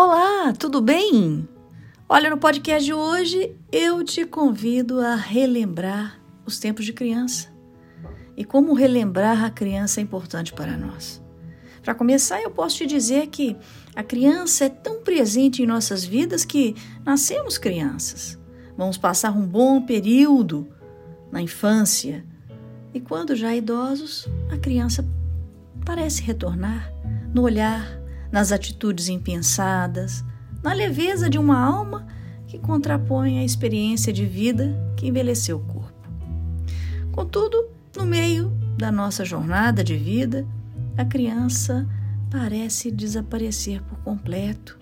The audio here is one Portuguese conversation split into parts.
Olá, tudo bem? Olha, no podcast de hoje eu te convido a relembrar os tempos de criança e como relembrar a criança é importante para nós. Para começar, eu posso te dizer que a criança é tão presente em nossas vidas que nascemos crianças. Vamos passar um bom período na infância e quando já idosos, a criança parece retornar no olhar, nas atitudes impensadas, na leveza de uma alma que contrapõe a experiência de vida que envelheceu o corpo. Contudo, no meio da nossa jornada de vida, a criança parece desaparecer por completo.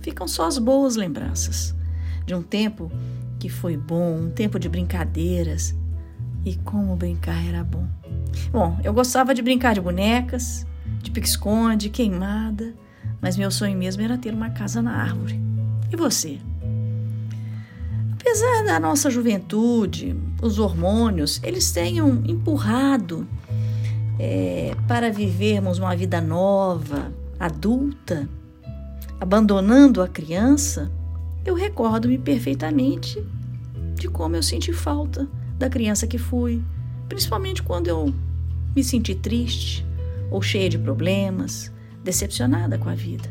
Ficam só as boas lembranças de um tempo que foi bom, um tempo de brincadeiras. E como brincar era bom. Bom, eu gostava de brincar de bonecas, de pique-esconde, queimada mas meu sonho mesmo era ter uma casa na árvore. E você? Apesar da nossa juventude, os hormônios, eles tenham empurrado é, para vivermos uma vida nova, adulta, abandonando a criança, eu recordo-me perfeitamente de como eu senti falta da criança que fui, principalmente quando eu me senti triste ou cheia de problemas, decepcionada com a vida.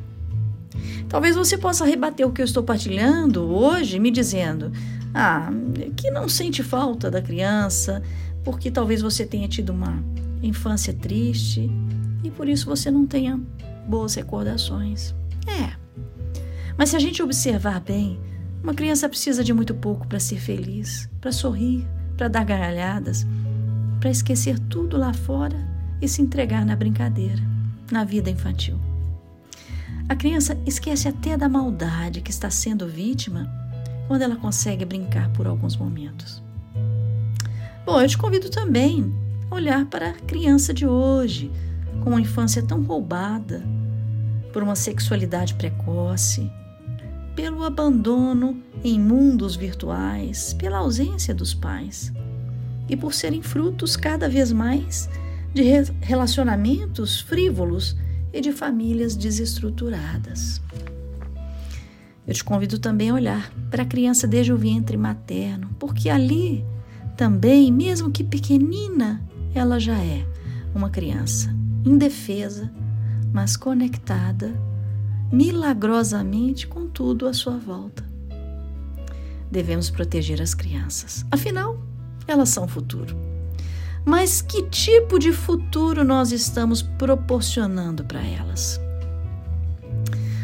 Talvez você possa rebater o que eu estou partilhando hoje, me dizendo: ah, que não sente falta da criança, porque talvez você tenha tido uma infância triste e por isso você não tenha boas recordações. É. Mas se a gente observar bem, uma criança precisa de muito pouco para ser feliz, para sorrir, para dar gargalhadas, para esquecer tudo lá fora e se entregar na brincadeira na vida infantil. A criança esquece até da maldade que está sendo vítima quando ela consegue brincar por alguns momentos. Bom, eu te convido também a olhar para a criança de hoje, com uma infância tão roubada por uma sexualidade precoce, pelo abandono em mundos virtuais, pela ausência dos pais e por serem frutos cada vez mais de relacionamentos frívolos e de famílias desestruturadas. Eu te convido também a olhar para a criança desde o ventre materno, porque ali também, mesmo que pequenina, ela já é uma criança indefesa, mas conectada milagrosamente com tudo à sua volta. Devemos proteger as crianças, afinal, elas são o futuro. Mas que tipo de futuro nós estamos proporcionando para elas?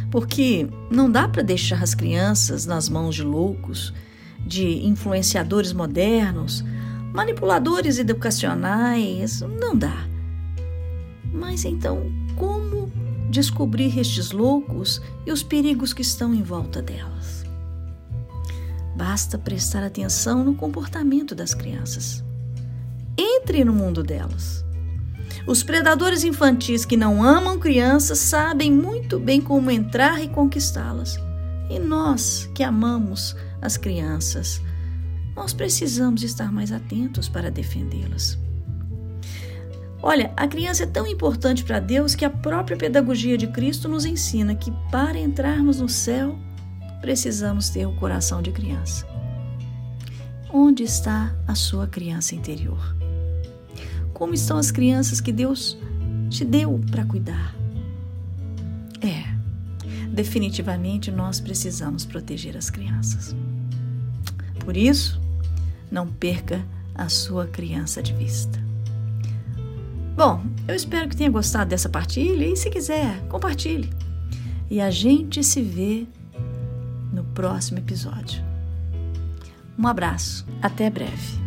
Porque não dá para deixar as crianças nas mãos de loucos, de influenciadores modernos, manipuladores educacionais, não dá. Mas então, como descobrir estes loucos e os perigos que estão em volta delas? Basta prestar atenção no comportamento das crianças entre no mundo delas. Os predadores infantis que não amam crianças sabem muito bem como entrar e conquistá-las. E nós que amamos as crianças, nós precisamos estar mais atentos para defendê-las. Olha, a criança é tão importante para Deus que a própria pedagogia de Cristo nos ensina que para entrarmos no céu, precisamos ter o coração de criança. Onde está a sua criança interior? Como estão as crianças que Deus te deu para cuidar? É, definitivamente nós precisamos proteger as crianças. Por isso, não perca a sua criança de vista. Bom, eu espero que tenha gostado dessa partilha e, se quiser, compartilhe. E a gente se vê no próximo episódio. Um abraço, até breve.